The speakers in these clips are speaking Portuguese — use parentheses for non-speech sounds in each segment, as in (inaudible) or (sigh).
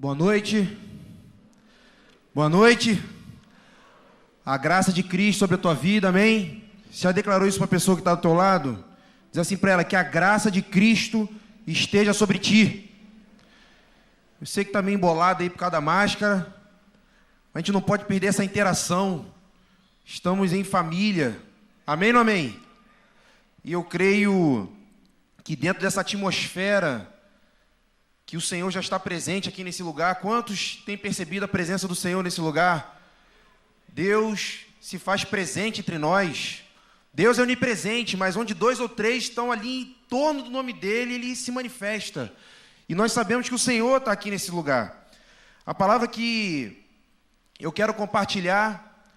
Boa noite. Boa noite. A graça de Cristo sobre a tua vida, amém? Você já declarou isso para a pessoa que está do teu lado? Diz assim para ela, que a graça de Cristo esteja sobre ti. Eu sei que está meio embolado aí por causa da máscara. A gente não pode perder essa interação. Estamos em família. Amém ou amém? E eu creio que dentro dessa atmosfera que o Senhor já está presente aqui nesse lugar. Quantos têm percebido a presença do Senhor nesse lugar? Deus se faz presente entre nós. Deus é onipresente, mas onde dois ou três estão ali em torno do nome dele, ele se manifesta. E nós sabemos que o Senhor está aqui nesse lugar. A palavra que eu quero compartilhar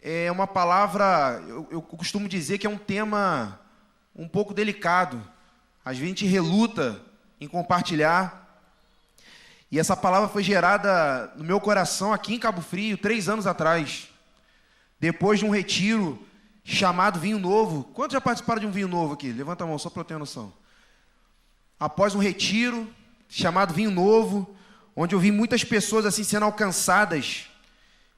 é uma palavra, eu, eu costumo dizer que é um tema um pouco delicado. Às vezes a gente reluta em compartilhar. E essa palavra foi gerada no meu coração aqui em Cabo Frio, três anos atrás. Depois de um retiro chamado Vinho Novo. Quantos já participaram de um vinho novo aqui? Levanta a mão, só para eu ter noção. Após um retiro chamado Vinho Novo, onde eu vi muitas pessoas assim sendo alcançadas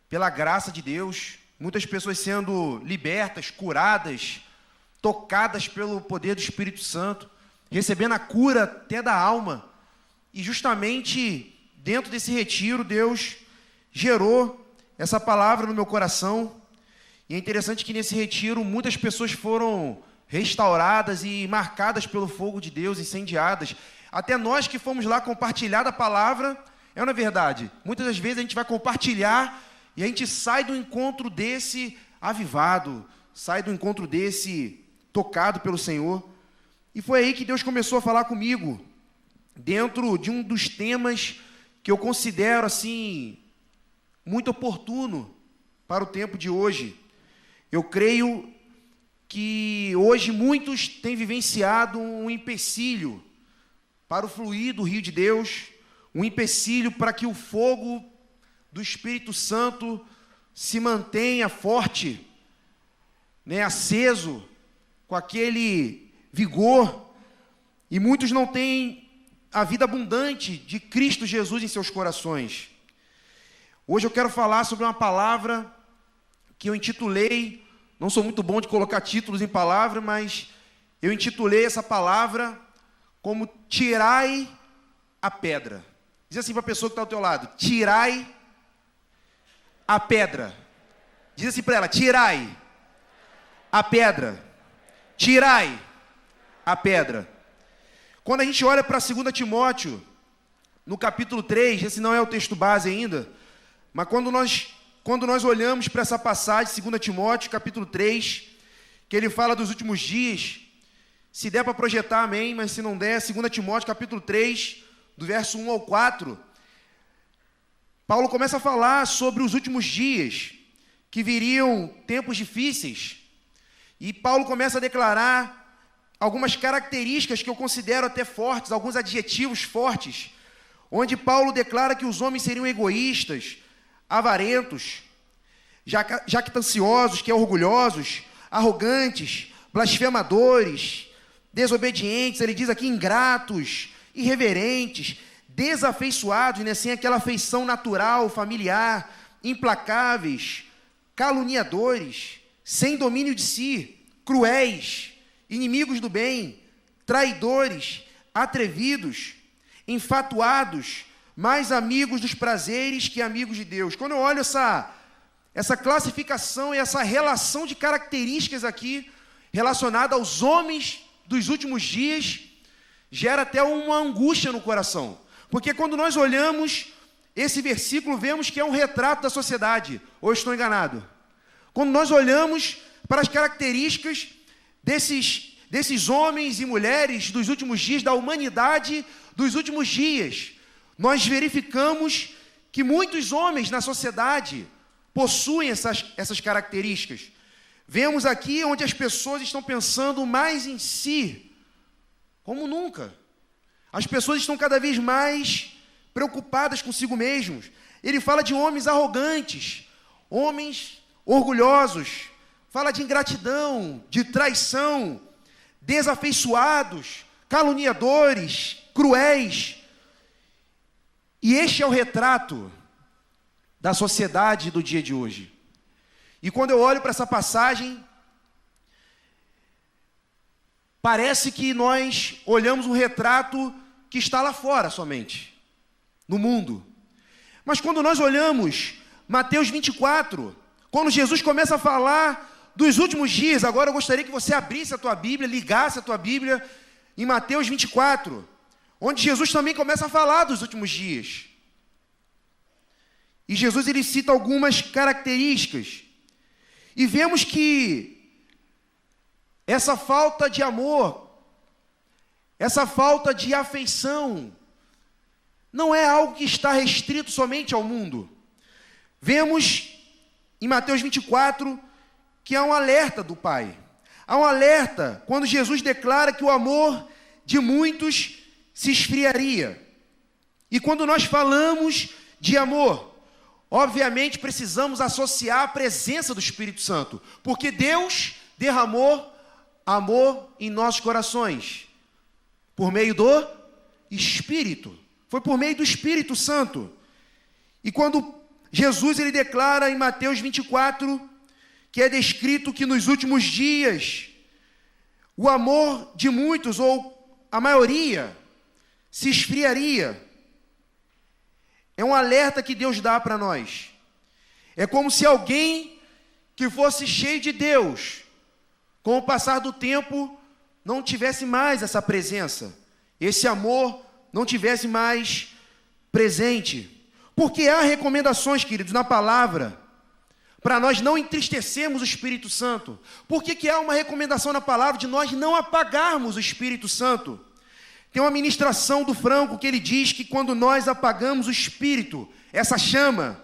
pela graça de Deus, muitas pessoas sendo libertas, curadas, tocadas pelo poder do Espírito Santo recebendo a cura até da alma. E justamente dentro desse retiro, Deus gerou essa palavra no meu coração. E é interessante que nesse retiro muitas pessoas foram restauradas e marcadas pelo fogo de Deus, incendiadas. Até nós que fomos lá compartilhar a palavra, é na verdade. Muitas das vezes a gente vai compartilhar e a gente sai do encontro desse avivado, sai do encontro desse tocado pelo Senhor. E foi aí que Deus começou a falar comigo, dentro de um dos temas que eu considero assim muito oportuno para o tempo de hoje. Eu creio que hoje muitos têm vivenciado um empecilho para o fluir do rio de Deus, um empecilho para que o fogo do Espírito Santo se mantenha forte, né, aceso, com aquele vigor, e muitos não têm a vida abundante de Cristo Jesus em seus corações. Hoje eu quero falar sobre uma palavra que eu intitulei, não sou muito bom de colocar títulos em palavra, mas eu intitulei essa palavra como Tirai a pedra. Diz assim para a pessoa que está ao teu lado: Tirai a pedra. Diz assim para ela: Tirai a pedra. Tirai a pedra. Quando a gente olha para 2 Timóteo, no capítulo 3, esse não é o texto base ainda, mas quando nós, quando nós olhamos para essa passagem, 2 Timóteo, capítulo 3, que ele fala dos últimos dias, se der para projetar, amém, mas se não der, 2 Timóteo, capítulo 3, do verso 1 ao 4, Paulo começa a falar sobre os últimos dias, que viriam tempos difíceis, e Paulo começa a declarar algumas características que eu considero até fortes, alguns adjetivos fortes, onde Paulo declara que os homens seriam egoístas, avarentos, jactanciosos, que é orgulhosos, arrogantes, blasfemadores, desobedientes, ele diz aqui ingratos, irreverentes, desafeiçoados, né, sem aquela afeição natural, familiar, implacáveis, caluniadores, sem domínio de si, cruéis, inimigos do bem, traidores, atrevidos, enfatuados, mais amigos dos prazeres que amigos de Deus. Quando eu olho essa, essa classificação e essa relação de características aqui, relacionada aos homens dos últimos dias, gera até uma angústia no coração. Porque quando nós olhamos esse versículo, vemos que é um retrato da sociedade. Ou estou enganado? Quando nós olhamos para as características desses, desses homens e mulheres dos últimos dias, da humanidade dos últimos dias, nós verificamos que muitos homens na sociedade possuem essas, essas características. Vemos aqui onde as pessoas estão pensando mais em si, como nunca. As pessoas estão cada vez mais preocupadas consigo mesmos. Ele fala de homens arrogantes, homens orgulhosos, fala de ingratidão, de traição, desafeiçoados, caluniadores, cruéis. E este é o retrato da sociedade do dia de hoje. E quando eu olho para essa passagem, parece que nós olhamos um retrato que está lá fora somente, no mundo. Mas quando nós olhamos Mateus 24, quando Jesus começa a falar dos últimos dias, agora eu gostaria que você abrisse a tua Bíblia, ligasse a tua Bíblia em Mateus 24, onde Jesus também começa a falar dos últimos dias. E Jesus ele cita algumas características. E vemos que essa falta de amor, essa falta de afeição, não é algo que está restrito somente ao mundo. Vemos em Mateus 24 que há um alerta do Pai. Há um alerta quando Jesus declara que o amor de muitos se esfriaria. E quando nós falamos de amor, obviamente precisamos associar a presença do Espírito Santo, porque Deus derramou amor em nossos corações por meio do Espírito. Foi por meio do Espírito Santo. E quando Jesus ele declara em Mateus 24 que é descrito que nos últimos dias o amor de muitos, ou a maioria, se esfriaria. É um alerta que Deus dá para nós. É como se alguém que fosse cheio de Deus, com o passar do tempo, não tivesse mais essa presença, esse amor não tivesse mais presente. Porque há recomendações, queridos, na palavra para nós não entristecermos o Espírito Santo. Por que, que há uma recomendação na palavra de nós não apagarmos o Espírito Santo? Tem uma ministração do Franco que ele diz que quando nós apagamos o Espírito, essa chama,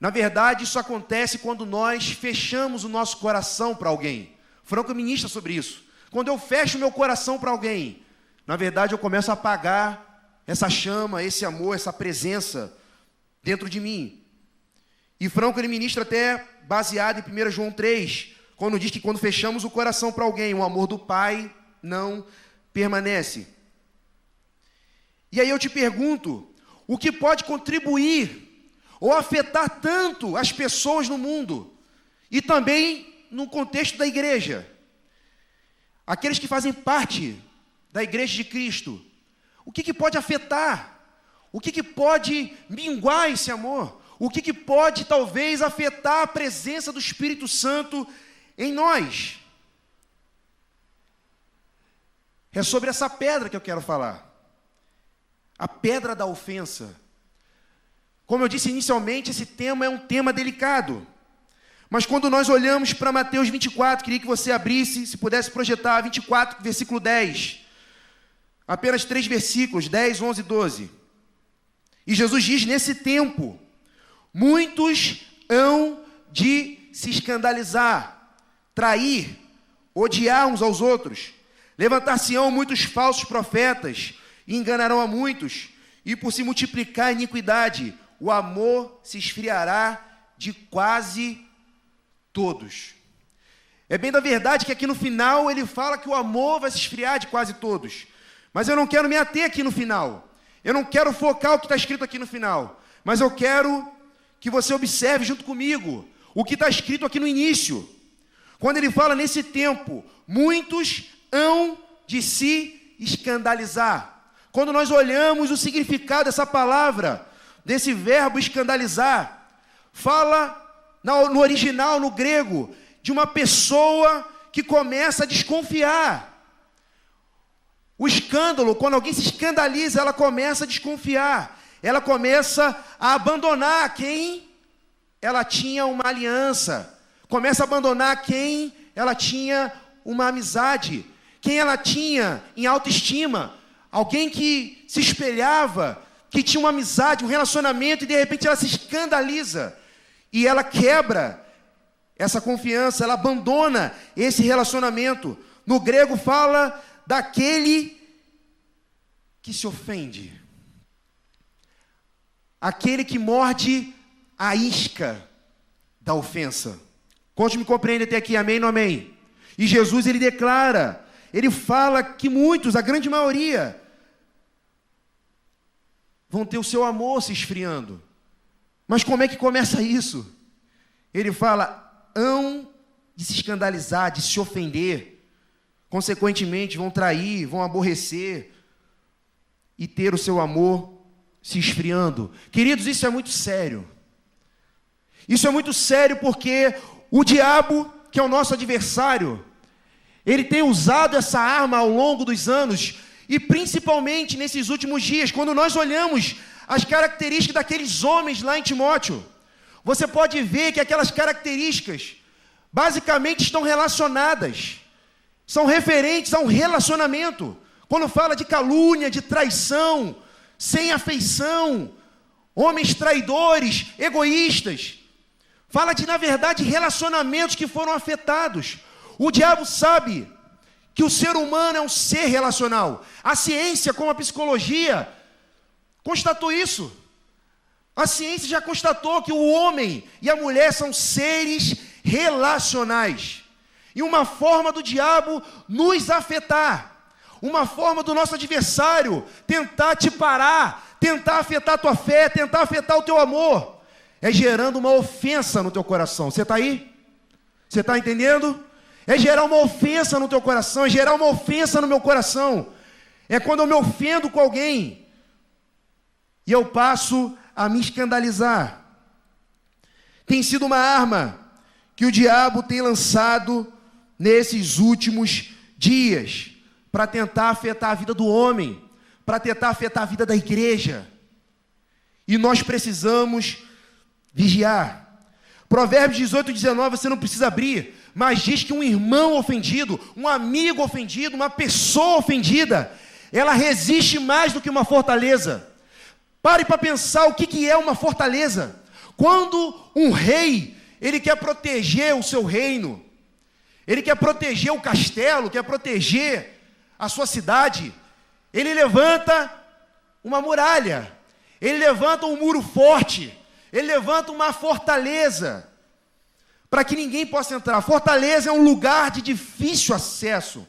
na verdade isso acontece quando nós fechamos o nosso coração para alguém. Franco ministra sobre isso. Quando eu fecho meu coração para alguém, na verdade eu começo a apagar essa chama, esse amor, essa presença dentro de mim. E Franco ele ministra até baseado em 1 João 3, quando diz que quando fechamos o coração para alguém, o amor do Pai não permanece. E aí eu te pergunto, o que pode contribuir ou afetar tanto as pessoas no mundo e também no contexto da igreja? Aqueles que fazem parte da igreja de Cristo. O que, que pode afetar? O que, que pode minguar esse amor? O que, que pode talvez afetar a presença do Espírito Santo em nós. É sobre essa pedra que eu quero falar. A pedra da ofensa. Como eu disse inicialmente, esse tema é um tema delicado. Mas quando nós olhamos para Mateus 24, queria que você abrisse, se pudesse projetar 24, versículo 10. Apenas três versículos, 10, 11 e 12. E Jesus diz: Nesse tempo, Muitos hão de se escandalizar, trair, odiar uns aos outros. Levantar-se-ão muitos falsos profetas e enganarão a muitos. E por se multiplicar a iniquidade, o amor se esfriará de quase todos. É bem da verdade que aqui no final ele fala que o amor vai se esfriar de quase todos. Mas eu não quero me ater aqui no final. Eu não quero focar o que está escrito aqui no final. Mas eu quero que você observe junto comigo o que está escrito aqui no início. Quando ele fala nesse tempo, muitos hão de se escandalizar. Quando nós olhamos o significado dessa palavra, desse verbo escandalizar, fala no original, no grego, de uma pessoa que começa a desconfiar. O escândalo, quando alguém se escandaliza, ela começa a desconfiar ela começa a abandonar quem ela tinha uma aliança, começa a abandonar quem ela tinha uma amizade, quem ela tinha em autoestima, alguém que se espelhava, que tinha uma amizade, um relacionamento, e de repente ela se escandaliza. E ela quebra essa confiança, ela abandona esse relacionamento. No grego fala daquele que se ofende aquele que morde a isca da ofensa. Quantos me compreendem até aqui? Amém ou amém? E Jesus ele declara, ele fala que muitos, a grande maioria, vão ter o seu amor se esfriando. Mas como é que começa isso? Ele fala: hão de se escandalizar, de se ofender, consequentemente vão trair, vão aborrecer e ter o seu amor se esfriando. Queridos, isso é muito sério. Isso é muito sério porque o diabo, que é o nosso adversário, ele tem usado essa arma ao longo dos anos e principalmente nesses últimos dias, quando nós olhamos as características daqueles homens lá em Timóteo, você pode ver que aquelas características basicamente estão relacionadas, são referentes a um relacionamento. Quando fala de calúnia, de traição, sem afeição, homens traidores, egoístas, fala de, na verdade, relacionamentos que foram afetados. O diabo sabe que o ser humano é um ser relacional. A ciência, como a psicologia, constatou isso. A ciência já constatou que o homem e a mulher são seres relacionais. E uma forma do diabo nos afetar, uma forma do nosso adversário tentar te parar, tentar afetar a tua fé, tentar afetar o teu amor, é gerando uma ofensa no teu coração. Você está aí? Você está entendendo? É gerar uma ofensa no teu coração, é gerar uma ofensa no meu coração. É quando eu me ofendo com alguém e eu passo a me escandalizar. Tem sido uma arma que o diabo tem lançado nesses últimos dias para tentar afetar a vida do homem, para tentar afetar a vida da igreja. E nós precisamos vigiar. Provérbios 18, 19, você não precisa abrir, mas diz que um irmão ofendido, um amigo ofendido, uma pessoa ofendida, ela resiste mais do que uma fortaleza. Pare para pensar o que, que é uma fortaleza. Quando um rei, ele quer proteger o seu reino, ele quer proteger o castelo, quer proteger a sua cidade, ele levanta uma muralha, ele levanta um muro forte, ele levanta uma fortaleza para que ninguém possa entrar. Fortaleza é um lugar de difícil acesso.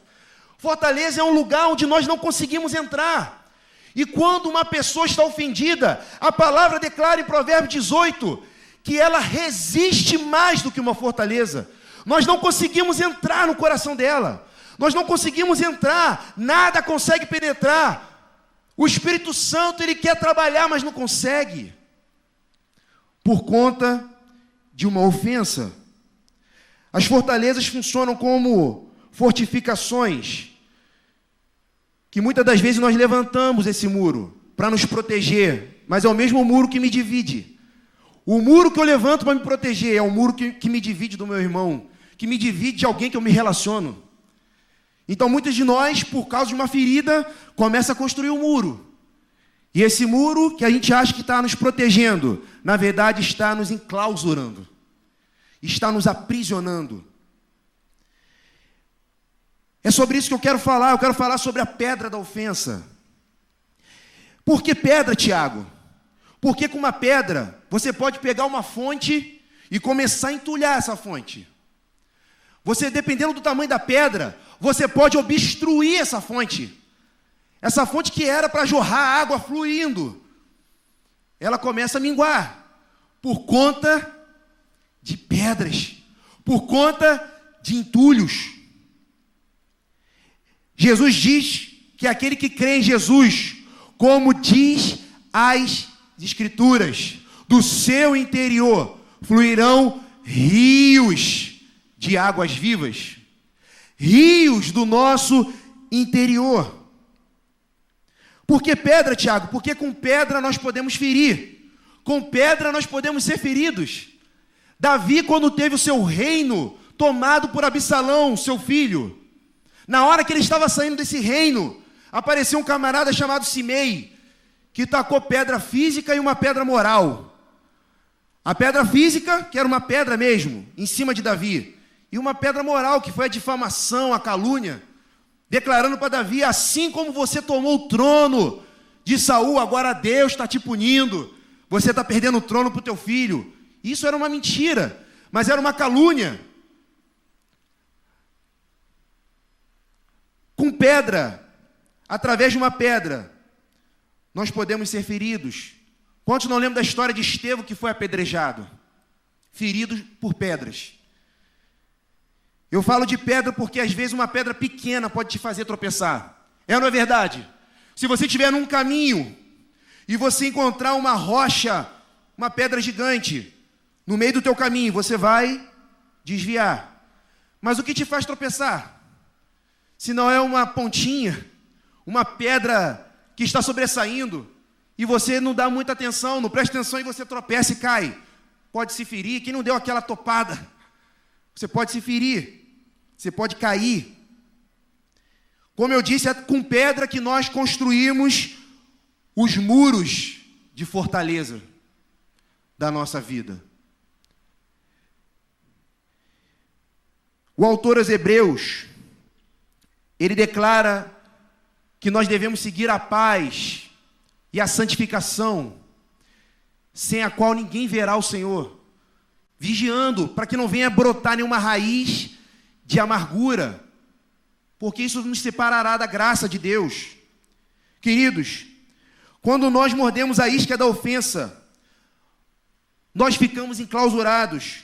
Fortaleza é um lugar onde nós não conseguimos entrar. E quando uma pessoa está ofendida, a palavra declara em Provérbio 18 que ela resiste mais do que uma fortaleza. Nós não conseguimos entrar no coração dela. Nós não conseguimos entrar, nada consegue penetrar. O Espírito Santo ele quer trabalhar, mas não consegue por conta de uma ofensa. As fortalezas funcionam como fortificações, que muitas das vezes nós levantamos esse muro para nos proteger, mas é o mesmo muro que me divide. O muro que eu levanto para me proteger é o muro que, que me divide do meu irmão, que me divide de alguém que eu me relaciono. Então, muitos de nós, por causa de uma ferida, começa a construir um muro. E esse muro que a gente acha que está nos protegendo, na verdade está nos enclausurando, está nos aprisionando. É sobre isso que eu quero falar, eu quero falar sobre a pedra da ofensa. Por que pedra, Tiago? Porque com uma pedra você pode pegar uma fonte e começar a entulhar essa fonte. Você, dependendo do tamanho da pedra, você pode obstruir essa fonte. Essa fonte que era para jorrar água fluindo, ela começa a minguar por conta de pedras, por conta de entulhos. Jesus diz que aquele que crê em Jesus, como diz as Escrituras, do seu interior fluirão rios de águas vivas, rios do nosso interior. Por que pedra, Tiago? Porque com pedra nós podemos ferir. Com pedra nós podemos ser feridos. Davi, quando teve o seu reino tomado por Absalão, seu filho, na hora que ele estava saindo desse reino, apareceu um camarada chamado Simei, que tacou pedra física e uma pedra moral. A pedra física, que era uma pedra mesmo, em cima de Davi, e uma pedra moral, que foi a difamação, a calúnia declarando para Davi: assim como você tomou o trono de Saul, agora Deus está te punindo. Você está perdendo o trono para o teu filho. Isso era uma mentira, mas era uma calúnia. Com pedra, através de uma pedra, nós podemos ser feridos. Quantos não lembram da história de Estevão que foi apedrejado? Ferido por pedras. Eu falo de pedra porque às vezes uma pedra pequena pode te fazer tropeçar. É ou não é verdade? Se você estiver num caminho e você encontrar uma rocha, uma pedra gigante, no meio do teu caminho, você vai desviar. Mas o que te faz tropeçar? Se não é uma pontinha, uma pedra que está sobressaindo, e você não dá muita atenção, não presta atenção e você tropeça e cai. Pode se ferir. Quem não deu aquela topada? Você pode se ferir. Você pode cair. Como eu disse, é com pedra que nós construímos os muros de fortaleza da nossa vida. O autor aos Hebreus, ele declara que nós devemos seguir a paz e a santificação, sem a qual ninguém verá o Senhor, vigiando para que não venha brotar nenhuma raiz de amargura, porque isso nos separará da graça de Deus. Queridos, quando nós mordemos a isca da ofensa, nós ficamos enclausurados.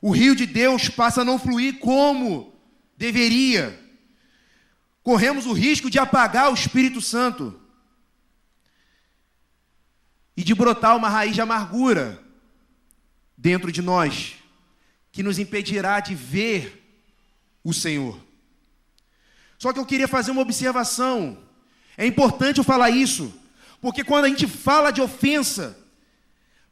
O rio de Deus passa a não fluir como deveria. Corremos o risco de apagar o Espírito Santo e de brotar uma raiz de amargura dentro de nós, que nos impedirá de ver o Senhor. Só que eu queria fazer uma observação. É importante eu falar isso, porque quando a gente fala de ofensa,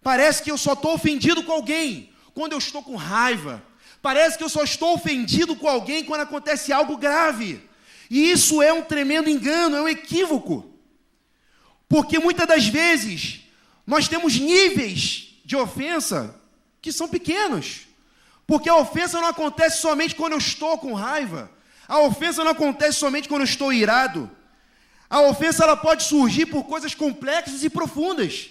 parece que eu só estou ofendido com alguém quando eu estou com raiva. Parece que eu só estou ofendido com alguém quando acontece algo grave. E isso é um tremendo engano, é um equívoco. Porque muitas das vezes nós temos níveis de ofensa que são pequenos. Porque a ofensa não acontece somente quando eu estou com raiva. A ofensa não acontece somente quando eu estou irado. A ofensa ela pode surgir por coisas complexas e profundas,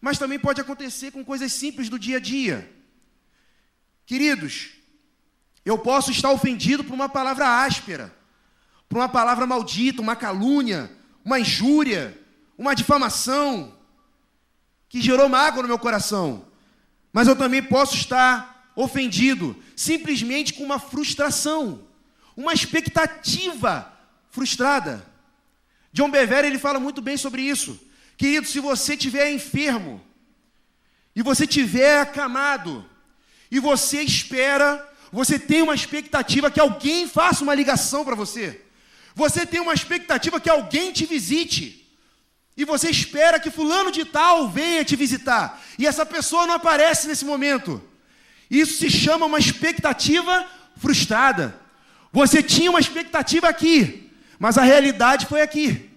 mas também pode acontecer com coisas simples do dia a dia. Queridos, eu posso estar ofendido por uma palavra áspera, por uma palavra maldita, uma calúnia, uma injúria, uma difamação, que gerou mágoa no meu coração. Mas eu também posso estar ofendido, simplesmente com uma frustração, uma expectativa frustrada. John Bevere ele fala muito bem sobre isso. Querido, se você tiver enfermo e você tiver acamado e você espera, você tem uma expectativa que alguém faça uma ligação para você. Você tem uma expectativa que alguém te visite. E você espera que fulano de tal venha te visitar. E essa pessoa não aparece nesse momento. Isso se chama uma expectativa frustrada. Você tinha uma expectativa aqui, mas a realidade foi aqui.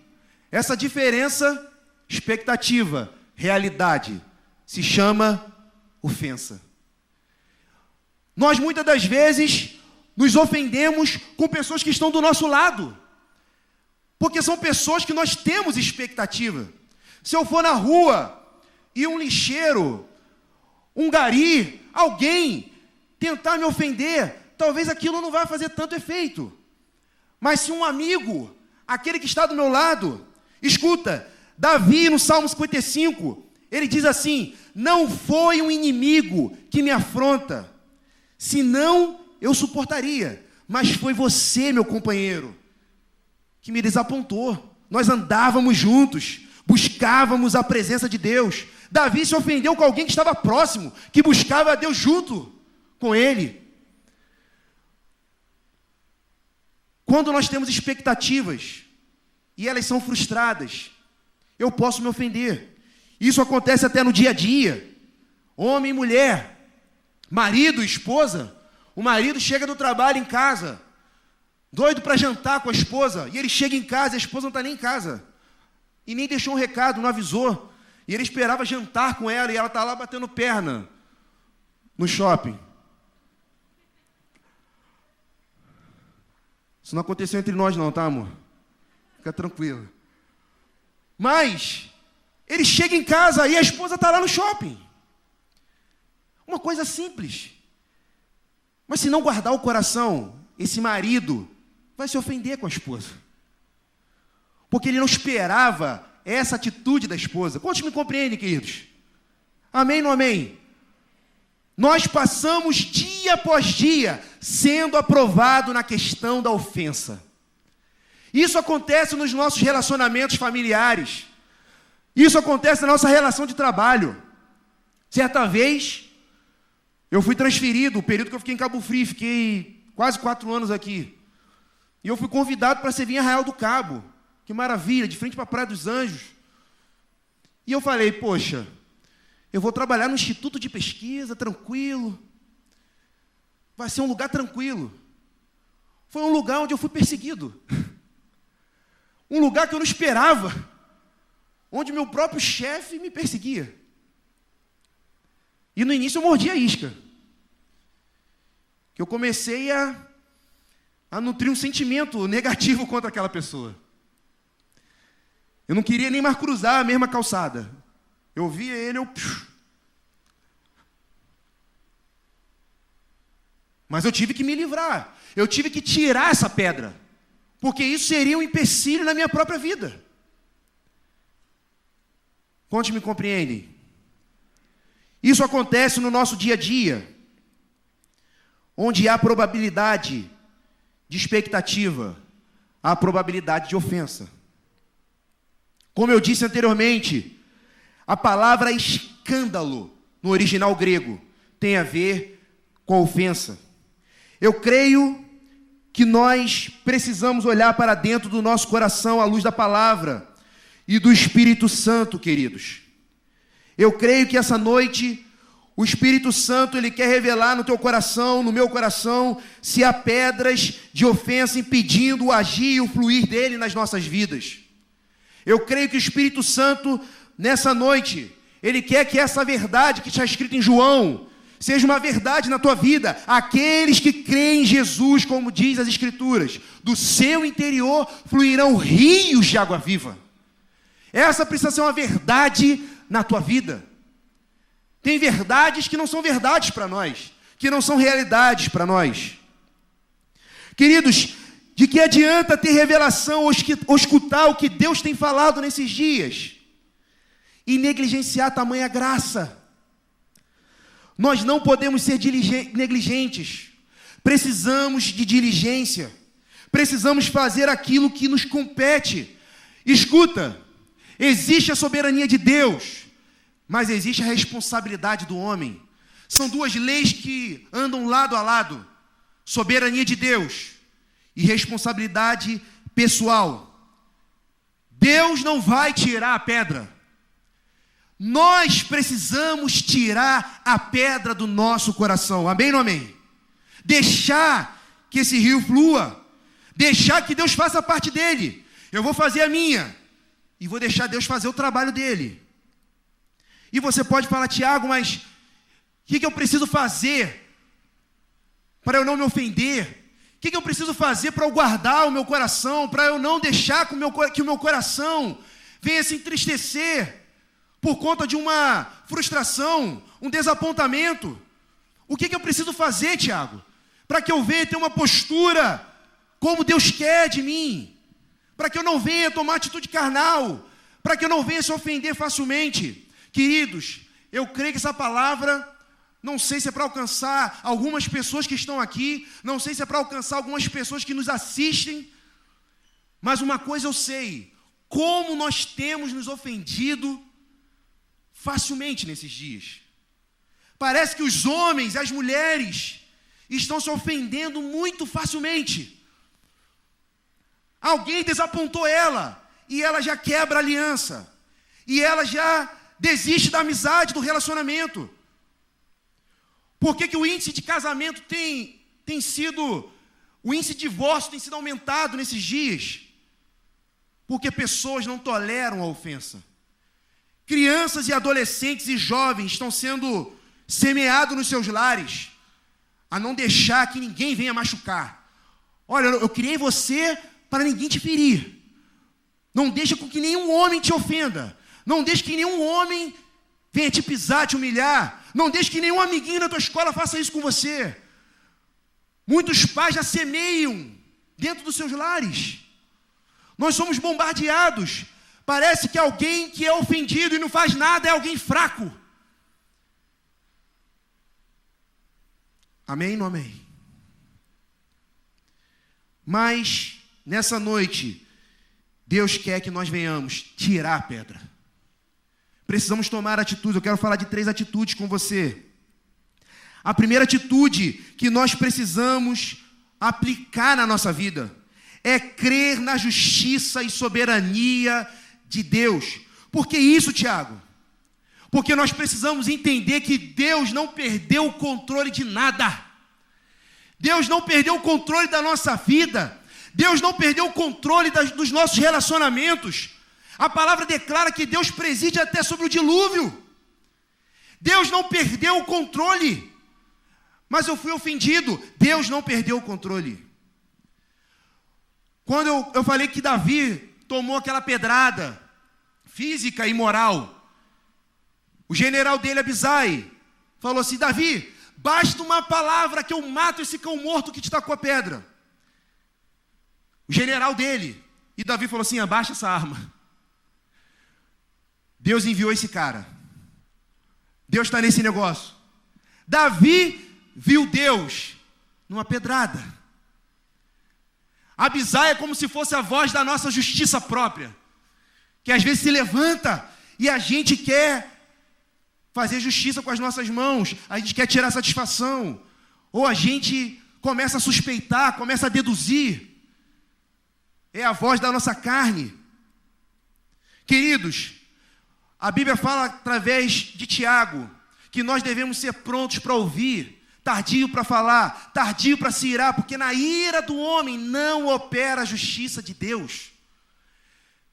Essa diferença, expectativa, realidade, se chama ofensa. Nós muitas das vezes nos ofendemos com pessoas que estão do nosso lado, porque são pessoas que nós temos expectativa. Se eu for na rua e um lixeiro, um gari, alguém tentar me ofender, talvez aquilo não vá fazer tanto efeito. Mas se um amigo, aquele que está do meu lado, escuta, Davi no Salmo 55, ele diz assim: Não foi um inimigo que me afronta, senão eu suportaria, mas foi você, meu companheiro, que me desapontou. Nós andávamos juntos, buscávamos a presença de Deus, Davi se ofendeu com alguém que estava próximo, que buscava a Deus junto com ele. Quando nós temos expectativas e elas são frustradas, eu posso me ofender. Isso acontece até no dia a dia. Homem e mulher, marido e esposa. O marido chega do trabalho em casa, doido para jantar com a esposa, e ele chega em casa e a esposa não está nem em casa. E nem deixou um recado, não avisou. E ele esperava jantar com ela e ela está lá batendo perna no shopping. Isso não aconteceu entre nós, não, tá, amor? Fica tranquilo. Mas, ele chega em casa e a esposa está lá no shopping. Uma coisa simples. Mas se não guardar o coração, esse marido vai se ofender com a esposa. Porque ele não esperava essa atitude da esposa. Quantos me compreendem, queridos? Amém ou amém? Nós passamos dia após dia sendo aprovado na questão da ofensa. Isso acontece nos nossos relacionamentos familiares. Isso acontece na nossa relação de trabalho. Certa vez, eu fui transferido, o período que eu fiquei em Cabo Frio, fiquei quase quatro anos aqui. E eu fui convidado para servir em Arraial do Cabo. Que maravilha, de frente para a Praia dos Anjos. E eu falei, poxa, eu vou trabalhar no Instituto de Pesquisa, tranquilo. Vai ser um lugar tranquilo. Foi um lugar onde eu fui perseguido. (laughs) Um lugar que eu não esperava. Onde meu próprio chefe me perseguia. E no início eu mordia a isca. Que eu comecei a, a nutrir um sentimento negativo (laughs) contra aquela pessoa. Eu não queria nem mais cruzar a mesma calçada. Eu via ele, eu. Mas eu tive que me livrar. Eu tive que tirar essa pedra. Porque isso seria um empecilho na minha própria vida. Quantos me compreendem? Isso acontece no nosso dia a dia, onde há probabilidade de expectativa, há probabilidade de ofensa. Como eu disse anteriormente, a palavra escândalo, no original grego, tem a ver com ofensa. Eu creio que nós precisamos olhar para dentro do nosso coração à luz da palavra e do Espírito Santo, queridos. Eu creio que essa noite o Espírito Santo ele quer revelar no teu coração, no meu coração, se há pedras de ofensa impedindo o agir e o fluir dele nas nossas vidas. Eu creio que o Espírito Santo nessa noite, Ele quer que essa verdade que está escrita em João seja uma verdade na tua vida. Aqueles que creem em Jesus, como diz as Escrituras, do seu interior fluirão rios de água viva. Essa precisa ser uma verdade na tua vida. Tem verdades que não são verdades para nós, que não são realidades para nós. Queridos, de que adianta ter revelação ou escutar o que Deus tem falado nesses dias? e negligenciar tamanha graça. Nós não podemos ser negligentes. Precisamos de diligência. Precisamos fazer aquilo que nos compete. Escuta, existe a soberania de Deus, mas existe a responsabilidade do homem. São duas leis que andam lado a lado: soberania de Deus e responsabilidade pessoal. Deus não vai tirar a pedra. Nós precisamos tirar a pedra do nosso coração. Amém ou amém? Deixar que esse rio flua. Deixar que Deus faça a parte dele. Eu vou fazer a minha. E vou deixar Deus fazer o trabalho dele. E você pode falar, Tiago, mas o que, que, eu preciso fazer para eu não me ofender? O que, que eu preciso fazer para eu guardar o meu coração? Para eu não deixar que o meu, que o meu coração venha se entristecer? por conta de uma frustração, um desapontamento. O que, que eu preciso fazer, Tiago? Para que eu venha ter uma postura como Deus quer de mim. Para que eu não venha tomar atitude carnal. Para que eu não venha se ofender facilmente. Queridos, eu creio que essa palavra, não sei se é para alcançar algumas pessoas que estão aqui, não sei se é para alcançar algumas pessoas que nos assistem, mas uma coisa eu sei: como nós temos nos ofendido facilmente nesses dias. Parece que os homens e as mulheres estão se ofendendo muito facilmente. Alguém desapontou ela e ela já quebra a aliança. E ela já desiste da amizade, do relacionamento. Por que, que o índice de casamento tem, tem sido, o índice de divórcio tem sido aumentado nesses dias? Porque pessoas não toleram a ofensa. Crianças e adolescentes e jovens estão sendo semeados nos seus lares a não deixar que ninguém venha machucar. Olha, eu criei você para ninguém te ferir. Não deixa com que nenhum homem te ofenda. Não deixe que nenhum homem venha te pisar, te humilhar. Não deixe que nenhum amiguinho da tua escola faça isso com você. Muitos pais já semeiam dentro dos seus lares. Nós somos bombardeados Parece que alguém que é ofendido e não faz nada é alguém fraco. Amém ou amém? Mas, nessa noite, Deus quer que nós venhamos tirar a pedra. Precisamos tomar atitudes. Eu quero falar de três atitudes com você. A primeira atitude que nós precisamos aplicar na nossa vida é crer na justiça e soberania de Deus. Por que isso, Tiago? Porque nós precisamos entender que Deus não perdeu o controle de nada. Deus não perdeu o controle da nossa vida. Deus não perdeu o controle das, dos nossos relacionamentos. A palavra declara que Deus preside até sobre o dilúvio. Deus não perdeu o controle. Mas eu fui ofendido. Deus não perdeu o controle. Quando eu, eu falei que Davi tomou aquela pedrada física e moral, o general dele, Abisai, falou assim: Davi, basta uma palavra que eu mato esse cão morto que te tacou a pedra. O general dele. E Davi falou assim: abaixa essa arma. Deus enviou esse cara. Deus está nesse negócio. Davi viu Deus numa pedrada. Abisai é como se fosse a voz da nossa justiça própria, que às vezes se levanta e a gente quer fazer justiça com as nossas mãos, a gente quer tirar satisfação, ou a gente começa a suspeitar, começa a deduzir. É a voz da nossa carne. Queridos, a Bíblia fala através de Tiago que nós devemos ser prontos para ouvir tardio para falar, tardio para se irar, porque na ira do homem não opera a justiça de Deus.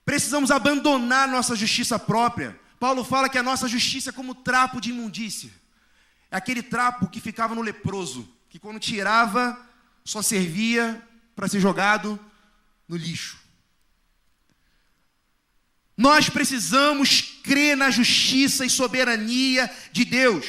Precisamos abandonar nossa justiça própria. Paulo fala que a nossa justiça é como trapo de imundícia. É aquele trapo que ficava no leproso, que quando tirava, só servia para ser jogado no lixo. Nós precisamos crer na justiça e soberania de Deus.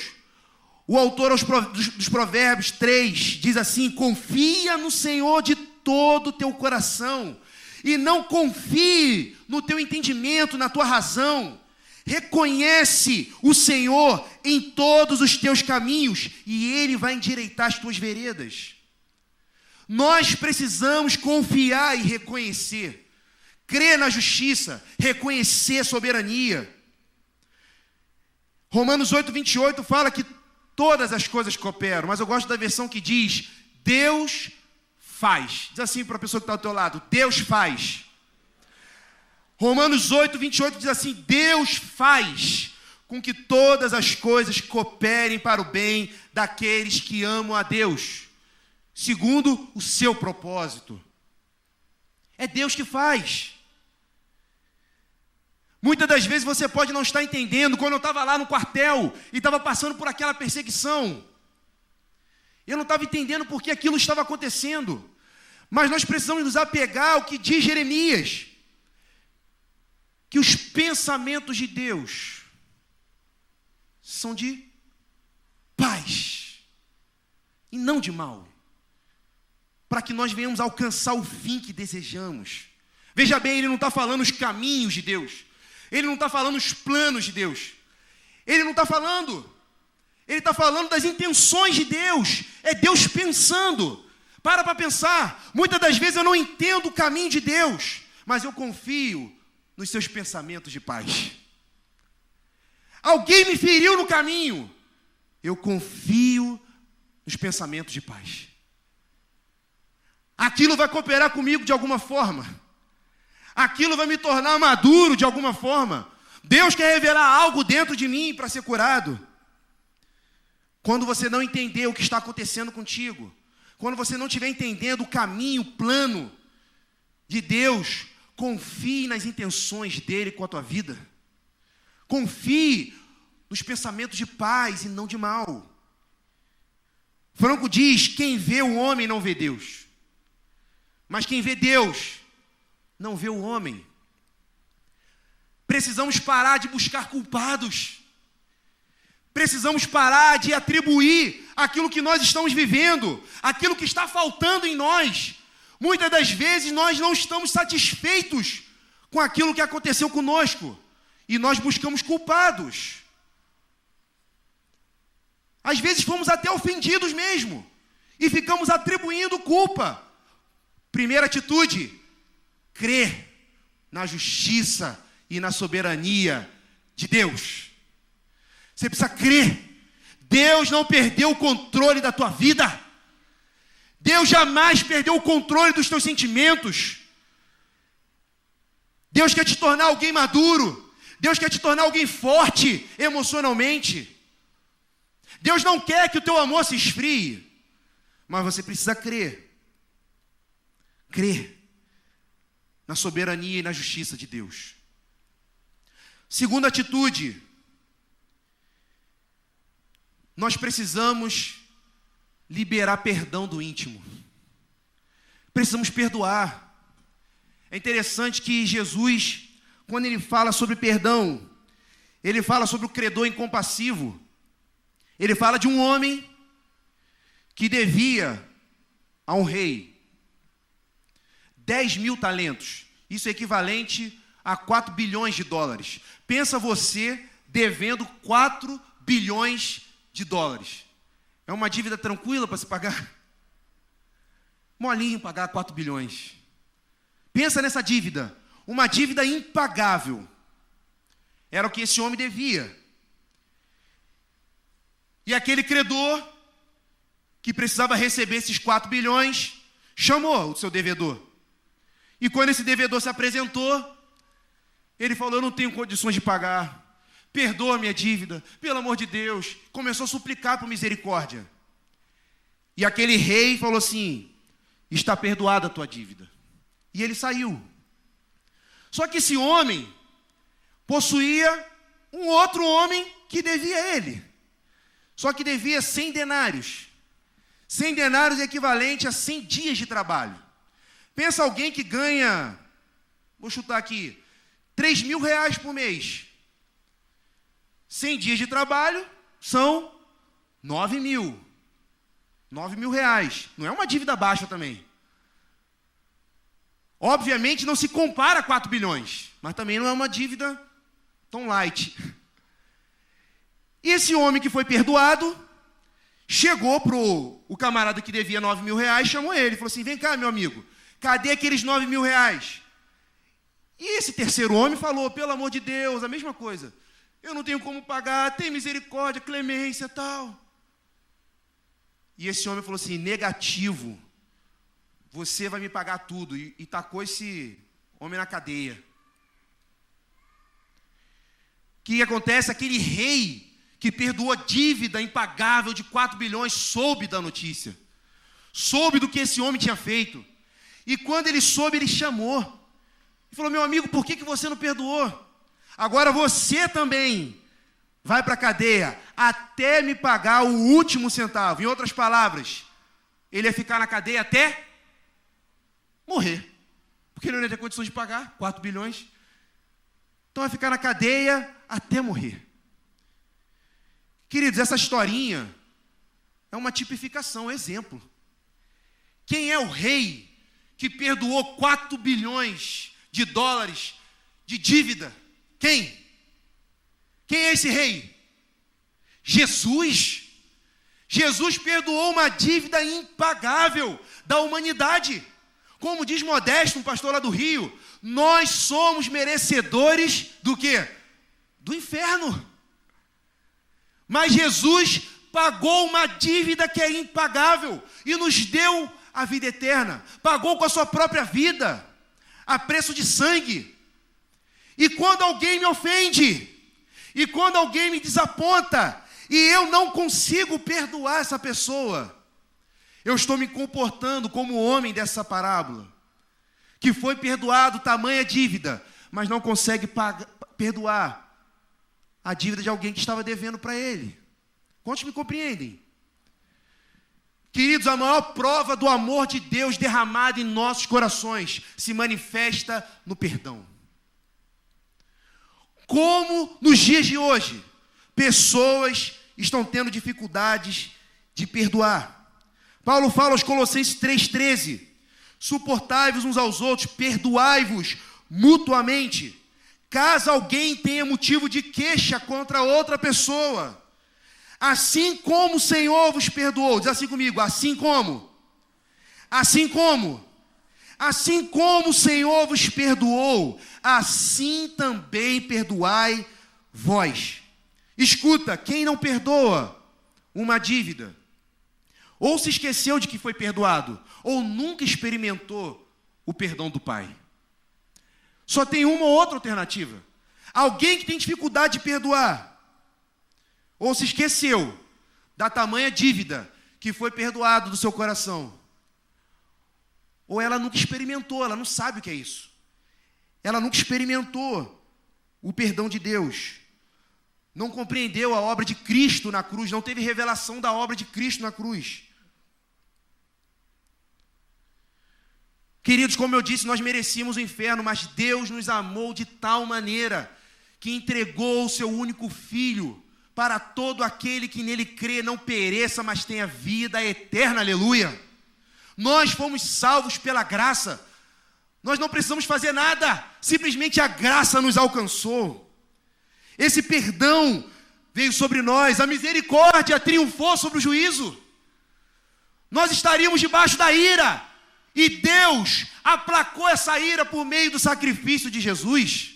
O autor dos Provérbios 3 diz assim: Confia no Senhor de todo o teu coração, e não confie no teu entendimento, na tua razão. Reconhece o Senhor em todos os teus caminhos, e Ele vai endireitar as tuas veredas. Nós precisamos confiar e reconhecer, crer na justiça, reconhecer soberania. Romanos 8, 28 fala que todas as coisas cooperam, mas eu gosto da versão que diz: Deus faz. Diz assim para a pessoa que está ao teu lado: Deus faz. Romanos 8, 28 diz assim: Deus faz com que todas as coisas cooperem para o bem daqueles que amam a Deus, segundo o seu propósito. É Deus que faz. Muitas das vezes você pode não estar entendendo. Quando eu estava lá no quartel e estava passando por aquela perseguição, eu não estava entendendo por que aquilo estava acontecendo. Mas nós precisamos nos apegar ao que diz Jeremias: que os pensamentos de Deus são de paz e não de mal, para que nós venhamos alcançar o fim que desejamos. Veja bem, ele não está falando os caminhos de Deus, ele não está falando os planos de Deus. Ele não está falando. Ele está falando das intenções de Deus. É Deus pensando. Para para pensar. Muitas das vezes eu não entendo o caminho de Deus, mas eu confio nos seus pensamentos de paz. Alguém me feriu no caminho. Eu confio nos pensamentos de paz. Aquilo vai cooperar comigo de alguma forma aquilo vai me tornar maduro de alguma forma. Deus quer revelar algo dentro de mim para ser curado. Quando você não entender o que está acontecendo contigo, quando você não estiver entendendo o caminho, o plano de Deus, confie nas intenções dele com a tua vida. Confie nos pensamentos de paz e não de mal. Franco diz: quem vê o homem não vê Deus, mas quem vê Deus não vê o homem. Precisamos parar de buscar culpados. Precisamos parar de atribuir aquilo que nós estamos vivendo, aquilo que está faltando em nós. Muitas das vezes nós não estamos satisfeitos com aquilo que aconteceu conosco e nós buscamos culpados. Às vezes fomos até ofendidos mesmo e ficamos atribuindo culpa. Primeira atitude: crer na justiça e na soberania de Deus. Você precisa crer. Deus não perdeu o controle da tua vida. Deus jamais perdeu o controle dos teus sentimentos. Deus quer te tornar alguém maduro. Deus quer te tornar alguém forte emocionalmente. Deus não quer que o teu amor se esfrie. Mas você precisa crer. Crer na soberania e na justiça de Deus. Segunda atitude, nós precisamos liberar perdão do íntimo. Precisamos perdoar. É interessante que Jesus, quando ele fala sobre perdão, ele fala sobre o credor incompassivo. Ele fala de um homem que devia a um rei 10 mil talentos. Isso é equivalente a 4 bilhões de dólares. Pensa você devendo 4 bilhões de dólares. É uma dívida tranquila para se pagar? (laughs) Molinho pagar 4 bilhões. Pensa nessa dívida. Uma dívida impagável. Era o que esse homem devia. E aquele credor, que precisava receber esses 4 bilhões, chamou o seu devedor. E quando esse devedor se apresentou, ele falou: Eu não tenho condições de pagar. Perdoa minha dívida, pelo amor de Deus. Começou a suplicar por misericórdia. E aquele rei falou assim: Está perdoada a tua dívida. E ele saiu. Só que esse homem possuía um outro homem que devia a ele. Só que devia 100 denários. 100 denários é equivalente a 100 dias de trabalho. Pensa alguém que ganha, vou chutar aqui, 3 mil reais por mês. 100 dias de trabalho são 9 mil. 9 mil reais. Não é uma dívida baixa também. Obviamente não se compara a 4 bilhões, mas também não é uma dívida tão light. E (laughs) esse homem que foi perdoado, chegou para o camarada que devia 9 mil reais, chamou ele, falou assim: vem cá, meu amigo, cadê aqueles 9 mil reais? E esse terceiro homem falou: pelo amor de Deus, a mesma coisa. Eu não tenho como pagar, tem misericórdia, clemência tal. E esse homem falou assim: negativo, você vai me pagar tudo. E, e tacou esse homem na cadeia. O que acontece? Aquele rei que perdoou dívida impagável de 4 bilhões soube da notícia. Soube do que esse homem tinha feito. E quando ele soube, ele chamou. E falou: Meu amigo, por que, que você não perdoou? Agora você também vai para a cadeia até me pagar o último centavo. Em outras palavras, ele ia ficar na cadeia até morrer. Porque ele não ia ter condições de pagar 4 bilhões. Então vai ficar na cadeia até morrer. Queridos, essa historinha é uma tipificação, um exemplo. Quem é o rei que perdoou 4 bilhões de dólares de dívida. Quem? Quem é esse rei? Jesus. Jesus perdoou uma dívida impagável da humanidade. Como diz Modesto, um pastor lá do Rio, nós somos merecedores do que? Do inferno. Mas Jesus pagou uma dívida que é impagável e nos deu a vida eterna. Pagou com a sua própria vida a preço de sangue. E quando alguém me ofende, e quando alguém me desaponta, e eu não consigo perdoar essa pessoa, eu estou me comportando como o homem dessa parábola, que foi perdoado tamanha dívida, mas não consegue pagar, perdoar a dívida de alguém que estava devendo para ele. Quantos me compreendem? Queridos, a maior prova do amor de Deus derramado em nossos corações se manifesta no perdão. Como nos dias de hoje, pessoas estão tendo dificuldades de perdoar. Paulo fala aos Colossenses 3,13: suportai-vos uns aos outros, perdoai-vos, mutuamente, caso alguém tenha motivo de queixa contra outra pessoa. Assim como o Senhor vos perdoou, diz assim comigo, assim como, assim como, assim como o Senhor vos perdoou, assim também perdoai vós. Escuta, quem não perdoa uma dívida, ou se esqueceu de que foi perdoado, ou nunca experimentou o perdão do Pai. Só tem uma ou outra alternativa. Alguém que tem dificuldade de perdoar, ou se esqueceu da tamanha dívida que foi perdoado do seu coração, ou ela nunca experimentou, ela não sabe o que é isso. Ela nunca experimentou o perdão de Deus. Não compreendeu a obra de Cristo na cruz, não teve revelação da obra de Cristo na cruz. Queridos, como eu disse, nós merecíamos o inferno, mas Deus nos amou de tal maneira que entregou o seu único filho para todo aquele que nele crê não pereça, mas tenha vida eterna. Aleluia. Nós fomos salvos pela graça. Nós não precisamos fazer nada, simplesmente a graça nos alcançou. Esse perdão veio sobre nós, a misericórdia triunfou sobre o juízo. Nós estaríamos debaixo da ira, e Deus aplacou essa ira por meio do sacrifício de Jesus.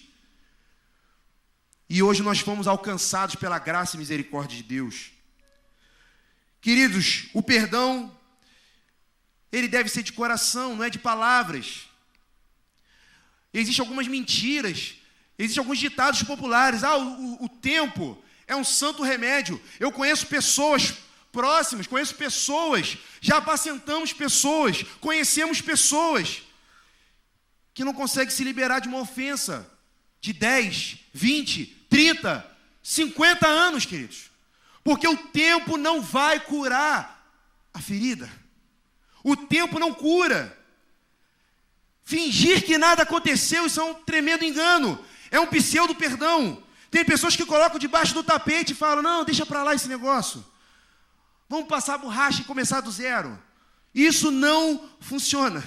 E hoje nós fomos alcançados pela graça e misericórdia de Deus. Queridos, o perdão, ele deve ser de coração, não é de palavras. Existem algumas mentiras, existem alguns ditados populares. Ah, o, o tempo é um santo remédio. Eu conheço pessoas próximas, conheço pessoas, já apacentamos pessoas, conhecemos pessoas que não conseguem se liberar de uma ofensa de 10, 20, 30, 50 anos, queridos. Porque o tempo não vai curar a ferida. O tempo não cura. Fingir que nada aconteceu, isso é um tremendo engano. É um pseudo perdão. Tem pessoas que colocam debaixo do tapete e falam: não, deixa para lá esse negócio. Vamos passar a borracha e começar do zero. Isso não funciona.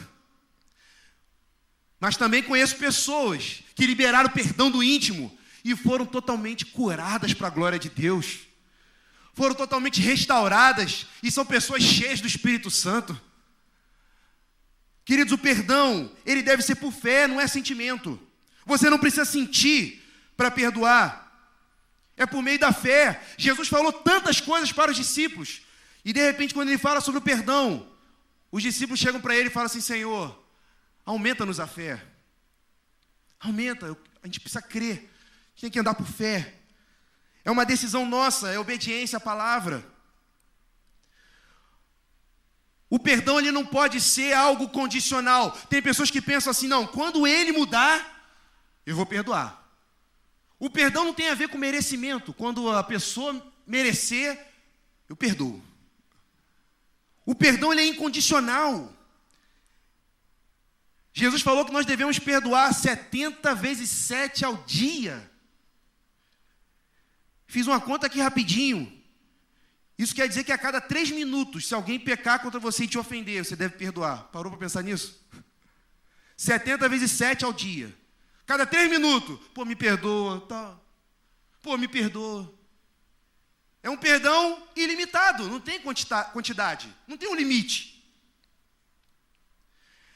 Mas também conheço pessoas que liberaram o perdão do íntimo e foram totalmente curadas para a glória de Deus. Foram totalmente restauradas e são pessoas cheias do Espírito Santo. Queridos, o perdão, ele deve ser por fé, não é sentimento. Você não precisa sentir para perdoar. É por meio da fé. Jesus falou tantas coisas para os discípulos. E de repente, quando ele fala sobre o perdão, os discípulos chegam para ele e falam assim: Senhor, aumenta-nos a fé. Aumenta, a gente precisa crer. Tem que andar por fé. É uma decisão nossa, é obediência à palavra. O perdão ele não pode ser algo condicional. Tem pessoas que pensam assim: não, quando ele mudar, eu vou perdoar. O perdão não tem a ver com merecimento. Quando a pessoa merecer, eu perdoo. O perdão ele é incondicional. Jesus falou que nós devemos perdoar 70 vezes 7 ao dia. Fiz uma conta aqui rapidinho. Isso quer dizer que a cada três minutos, se alguém pecar contra você e te ofender, você deve perdoar. Parou para pensar nisso? (laughs) 70 vezes 7 ao dia. Cada três minutos, pô, me perdoa, tá. Pô, me perdoa. É um perdão ilimitado, não tem quantidade, não tem um limite.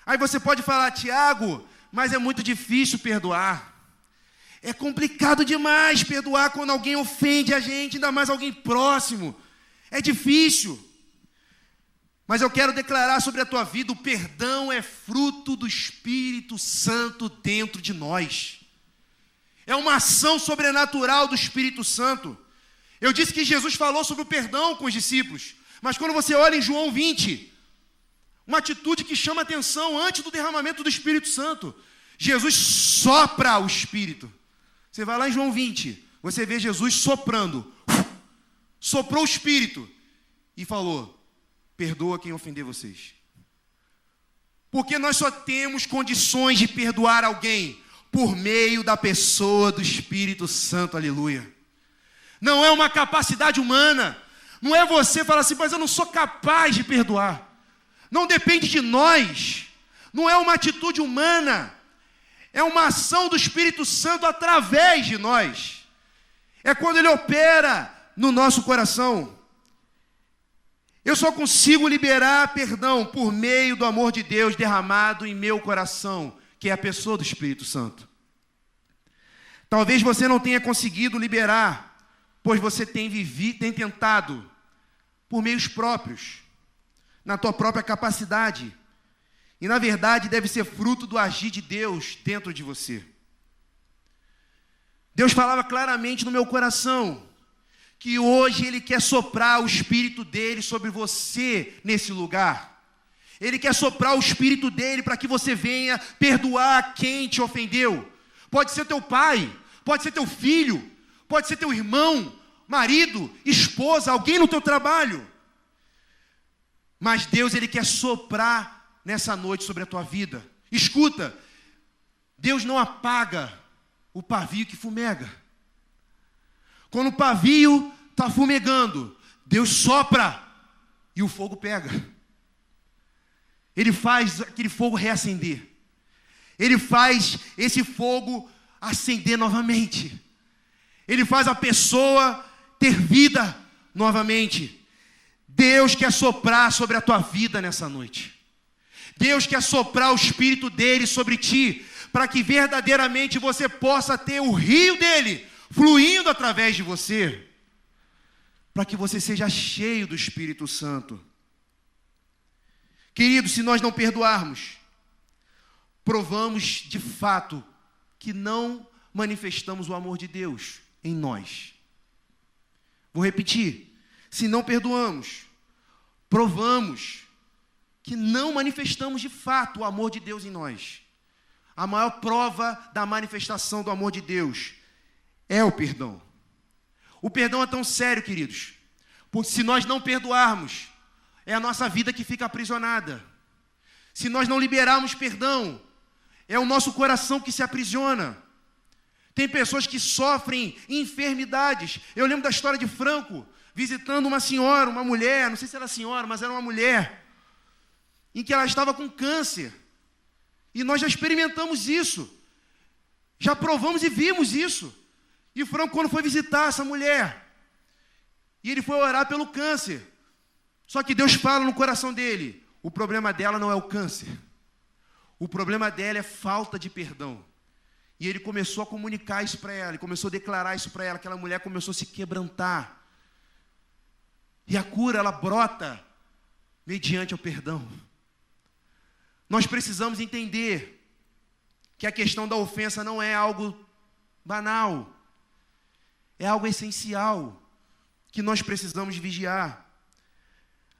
Aí você pode falar, Tiago, mas é muito difícil perdoar. É complicado demais perdoar quando alguém ofende a gente, ainda mais alguém próximo. É difícil. Mas eu quero declarar sobre a tua vida: o perdão é fruto do Espírito Santo dentro de nós. É uma ação sobrenatural do Espírito Santo. Eu disse que Jesus falou sobre o perdão com os discípulos, mas quando você olha em João 20, uma atitude que chama atenção antes do derramamento do Espírito Santo, Jesus sopra o Espírito. Você vai lá em João 20, você vê Jesus soprando, soprou o Espírito e falou: Perdoa quem ofender vocês. Porque nós só temos condições de perdoar alguém por meio da pessoa do Espírito Santo, aleluia não é uma capacidade humana. Não é você falar assim, mas eu não sou capaz de perdoar. Não depende de nós. Não é uma atitude humana. É uma ação do Espírito Santo através de nós. É quando ele opera no nosso coração. Eu só consigo liberar perdão por meio do amor de Deus derramado em meu coração, que é a pessoa do Espírito Santo. Talvez você não tenha conseguido liberar, pois você tem vivido, tem tentado por meios próprios, na tua própria capacidade. E na verdade deve ser fruto do agir de Deus dentro de você. Deus falava claramente no meu coração que hoje Ele quer soprar o Espírito dele sobre você nesse lugar. Ele quer soprar o Espírito dele para que você venha perdoar quem te ofendeu. Pode ser teu pai, pode ser teu filho, pode ser teu irmão, marido, esposa, alguém no teu trabalho. Mas Deus ele quer soprar nessa noite sobre a tua vida. Escuta, Deus não apaga o pavio que fumega. Quando o pavio está fumegando, Deus sopra e o fogo pega. Ele faz aquele fogo reacender. Ele faz esse fogo acender novamente. Ele faz a pessoa ter vida novamente. Deus quer soprar sobre a tua vida nessa noite. Deus quer soprar o espírito dele sobre ti, para que verdadeiramente você possa ter o rio dele fluindo através de você, para que você seja cheio do Espírito Santo. Querido, se nós não perdoarmos, provamos de fato que não manifestamos o amor de Deus em nós. Vou repetir: se não perdoamos, provamos que não manifestamos de fato o amor de Deus em nós. A maior prova da manifestação do amor de Deus é o perdão. O perdão é tão sério, queridos, porque se nós não perdoarmos, é a nossa vida que fica aprisionada. Se nós não liberarmos perdão, é o nosso coração que se aprisiona. Tem pessoas que sofrem enfermidades. Eu lembro da história de Franco, visitando uma senhora, uma mulher, não sei se era senhora, mas era uma mulher em que ela estava com câncer. E nós já experimentamos isso. Já provamos e vimos isso. E Franco, quando foi visitar essa mulher, e ele foi orar pelo câncer. Só que Deus fala no coração dele: o problema dela não é o câncer. O problema dela é falta de perdão. E ele começou a comunicar isso para ela, ele começou a declarar isso para ela, aquela mulher começou a se quebrantar. E a cura, ela brota mediante o perdão. Nós precisamos entender que a questão da ofensa não é algo banal, é algo essencial que nós precisamos vigiar.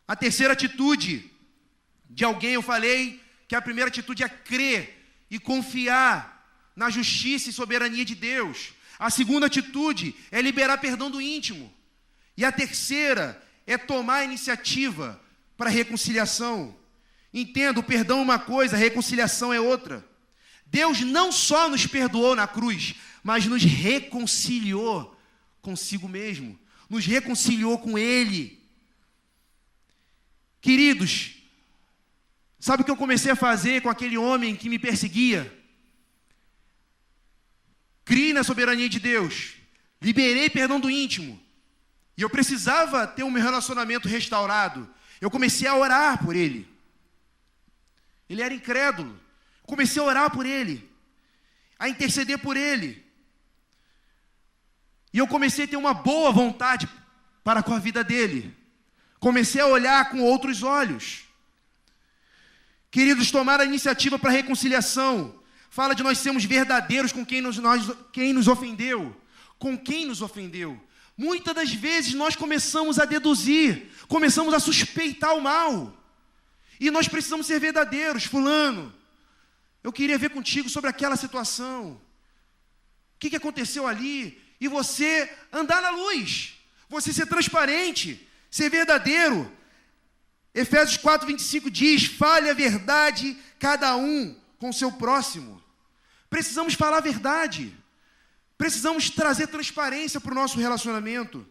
A terceira atitude de alguém, eu falei que a primeira atitude é crer e confiar na justiça e soberania de Deus. A segunda atitude é liberar perdão do íntimo. E a terceira é tomar a iniciativa para a reconciliação. Entenda, o perdão é uma coisa, a reconciliação é outra. Deus não só nos perdoou na cruz, mas nos reconciliou consigo mesmo, nos reconciliou com Ele. Queridos, sabe o que eu comecei a fazer com aquele homem que me perseguia? Criei na soberania de Deus, liberei perdão do íntimo, e eu precisava ter um relacionamento restaurado. Eu comecei a orar por ele. Ele era incrédulo. Comecei a orar por ele, a interceder por ele. E eu comecei a ter uma boa vontade para com a vida dele. Comecei a olhar com outros olhos. Queridos, tomar a iniciativa para a reconciliação. Fala de nós sermos verdadeiros com quem nos, nós, quem nos ofendeu. Com quem nos ofendeu. Muitas das vezes nós começamos a deduzir, começamos a suspeitar o mal. E nós precisamos ser verdadeiros, fulano. Eu queria ver contigo sobre aquela situação. O que, que aconteceu ali? E você andar na luz, você ser transparente, ser verdadeiro. Efésios 4, 25 diz: fale a verdade, cada um com o seu próximo. Precisamos falar a verdade. Precisamos trazer transparência para o nosso relacionamento.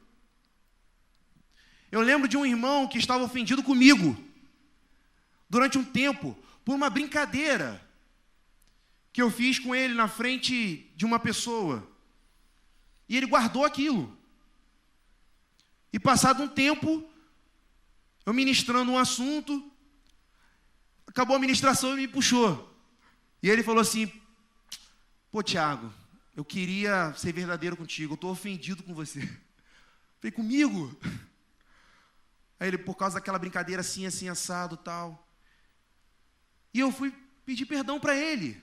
Eu lembro de um irmão que estava ofendido comigo durante um tempo por uma brincadeira que eu fiz com ele na frente de uma pessoa. E ele guardou aquilo. E passado um tempo, eu ministrando um assunto, acabou a ministração e me puxou. E ele falou assim: Pô, Tiago, eu queria ser verdadeiro contigo, eu estou ofendido com você. Falei, comigo? Aí ele, por causa daquela brincadeira assim, assim, assado tal. E eu fui pedir perdão para ele.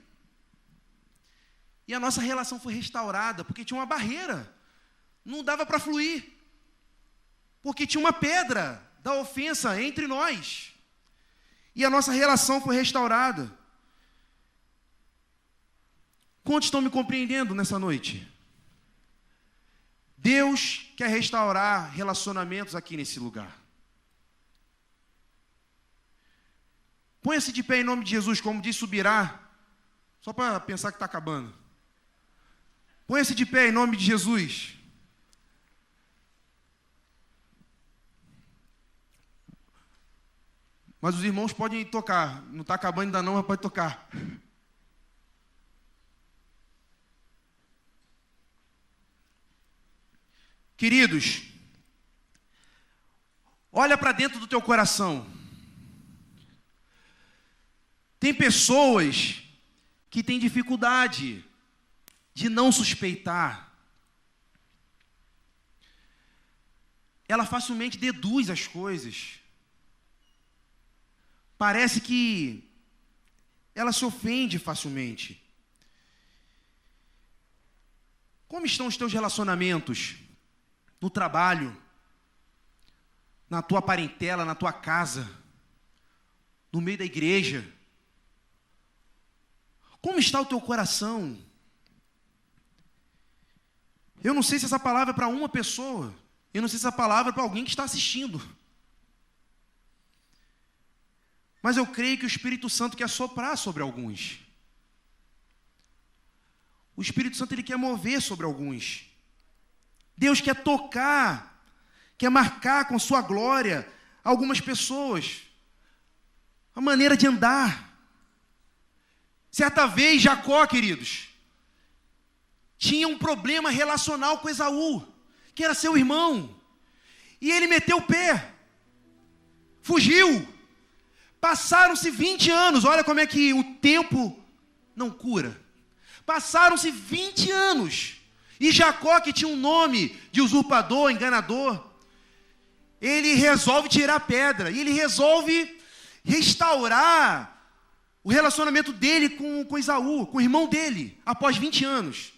E a nossa relação foi restaurada, porque tinha uma barreira. Não dava para fluir. Porque tinha uma pedra da ofensa entre nós. E a nossa relação foi restaurada. Quantos estão me compreendendo nessa noite? Deus quer restaurar relacionamentos aqui nesse lugar. Ponha-se de pé em nome de Jesus, como diz Subirá, só para pensar que está acabando. Ponha-se de pé em nome de Jesus. Mas os irmãos podem tocar. Não está acabando ainda não, mas pode tocar. Queridos, olha para dentro do teu coração. Tem pessoas que têm dificuldade de não suspeitar. Ela facilmente deduz as coisas. Parece que ela se ofende facilmente. Como estão os teus relacionamentos? no trabalho, na tua parentela, na tua casa, no meio da igreja? Como está o teu coração? Eu não sei se essa palavra é para uma pessoa, eu não sei se essa palavra é para alguém que está assistindo. Mas eu creio que o Espírito Santo quer soprar sobre alguns. O Espírito Santo ele quer mover sobre alguns. Deus quer tocar, quer marcar com sua glória algumas pessoas, a maneira de andar. Certa vez, Jacó, queridos, tinha um problema relacional com Esaú, que era seu irmão, e ele meteu o pé, fugiu. Passaram-se 20 anos, olha como é que o tempo não cura. Passaram-se 20 anos. E Jacó, que tinha um nome de usurpador, enganador, ele resolve tirar a pedra, e ele resolve restaurar o relacionamento dele com, com Isaú, com o irmão dele, após 20 anos.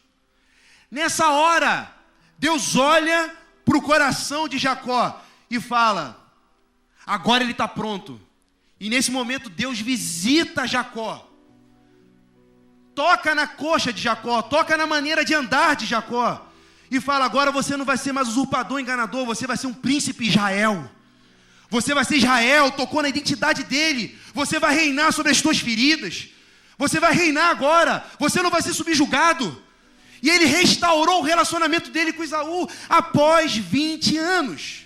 Nessa hora, Deus olha para o coração de Jacó e fala: agora ele está pronto. E nesse momento, Deus visita Jacó toca na coxa de Jacó, toca na maneira de andar de Jacó, e fala: agora você não vai ser mais usurpador, enganador, você vai ser um príncipe Israel. Você vai ser Israel, tocou na identidade dele. Você vai reinar sobre as suas feridas. Você vai reinar agora. Você não vai ser subjugado. E ele restaurou o relacionamento dele com Isaú após 20 anos.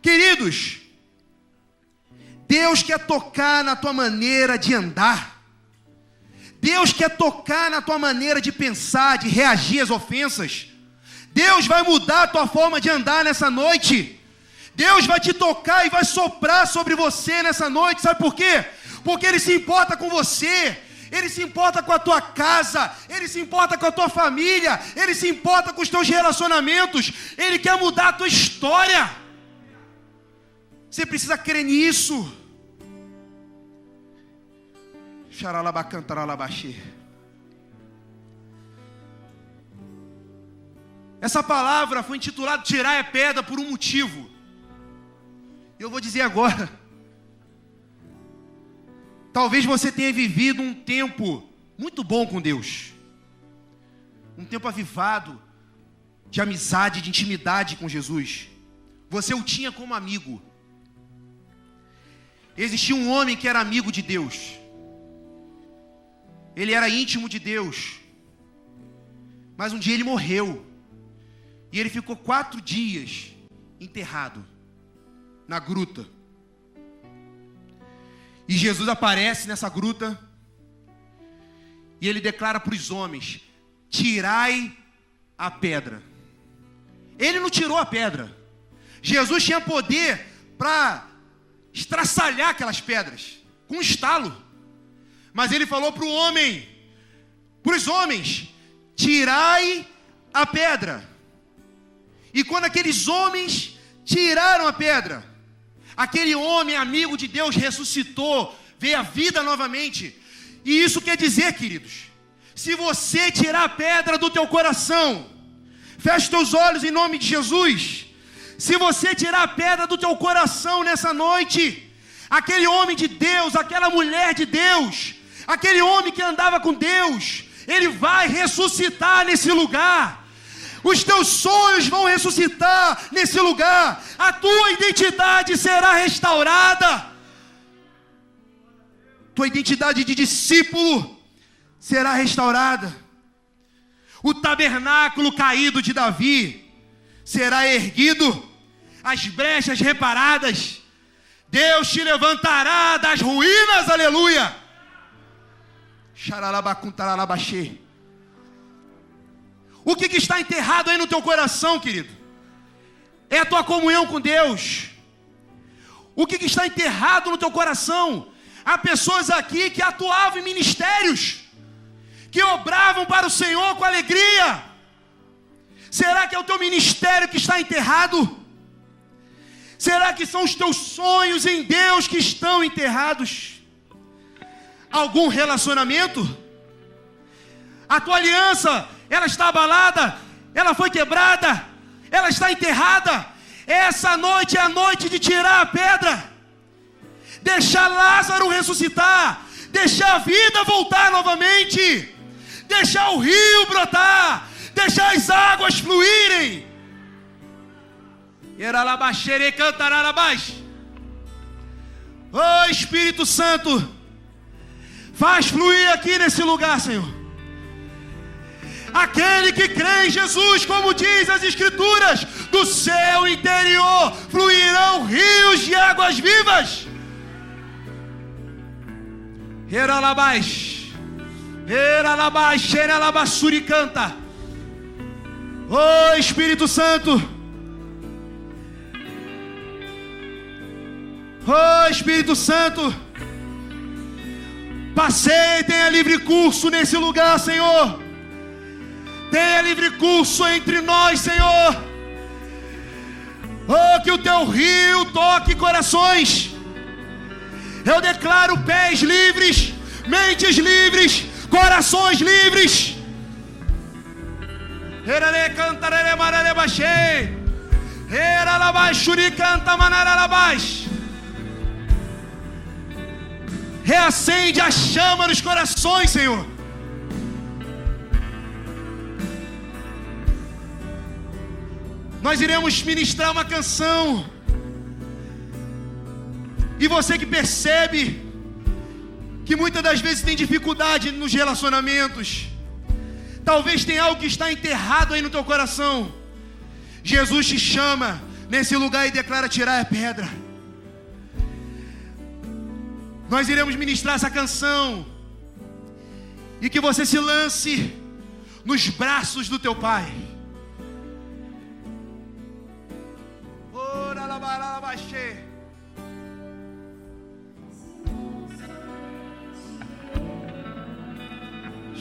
Queridos, Deus quer tocar na tua maneira de andar. Deus quer tocar na tua maneira de pensar, de reagir às ofensas. Deus vai mudar a tua forma de andar nessa noite. Deus vai te tocar e vai soprar sobre você nessa noite. Sabe por quê? Porque Ele se importa com você. Ele se importa com a tua casa, Ele se importa com a tua família, Ele se importa com os teus relacionamentos, Ele quer mudar a tua história. Você precisa crer nisso. Essa palavra foi intitulada Tirar a pedra por um motivo. Eu vou dizer agora. Talvez você tenha vivido um tempo muito bom com Deus. Um tempo avivado de amizade, de intimidade com Jesus. Você o tinha como amigo. Existia um homem que era amigo de Deus. Ele era íntimo de Deus. Mas um dia ele morreu. E ele ficou quatro dias enterrado na gruta. E Jesus aparece nessa gruta. E ele declara para os homens: tirai a pedra. Ele não tirou a pedra. Jesus tinha poder para estraçalhar aquelas pedras com um estalo. Mas ele falou para o homem, para os homens: tirai a pedra. E quando aqueles homens tiraram a pedra, aquele homem amigo de Deus ressuscitou, veio a vida novamente. E isso quer dizer, queridos, se você tirar a pedra do teu coração, feche teus olhos em nome de Jesus. Se você tirar a pedra do teu coração nessa noite, aquele homem de Deus, aquela mulher de Deus, aquele homem que andava com Deus, ele vai ressuscitar nesse lugar. Os teus sonhos vão ressuscitar nesse lugar. A tua identidade será restaurada. Tua identidade de discípulo será restaurada. O tabernáculo caído de Davi será erguido, as brechas reparadas. Deus te levantará das ruínas, aleluia. O que, que está enterrado aí no teu coração, querido? É a tua comunhão com Deus. O que, que está enterrado no teu coração? Há pessoas aqui que atuavam em ministérios, que obravam para o Senhor com alegria. Será que é o teu ministério que está enterrado? Será que são os teus sonhos em Deus que estão enterrados? Algum relacionamento? A tua aliança, ela está abalada, ela foi quebrada, ela está enterrada. Essa noite é a noite de tirar a pedra, deixar Lázaro ressuscitar, deixar a vida voltar novamente, deixar o rio brotar, deixar as águas fluírem. Oh Espírito Santo, faz fluir aqui nesse lugar, Senhor. Aquele que crê em Jesus, como diz as Escrituras, do seu interior fluirão rios de águas vivas. Eralabás, Eralabás, Xeralabassuri canta. Oh Espírito Santo. Oh Espírito Santo. Passei, tenha livre curso nesse lugar, Senhor. Tenha livre curso entre nós, Senhor. Oh, que o teu rio toque corações. Eu declaro pés livres, mentes livres, corações livres. Canta. Reacende a chama nos corações, Senhor. Nós iremos ministrar uma canção. E você que percebe que muitas das vezes tem dificuldade nos relacionamentos, Talvez tenha algo que está enterrado aí no teu coração. Jesus te chama nesse lugar e declara tirar a pedra. Nós iremos ministrar essa canção. E que você se lance nos braços do teu Pai.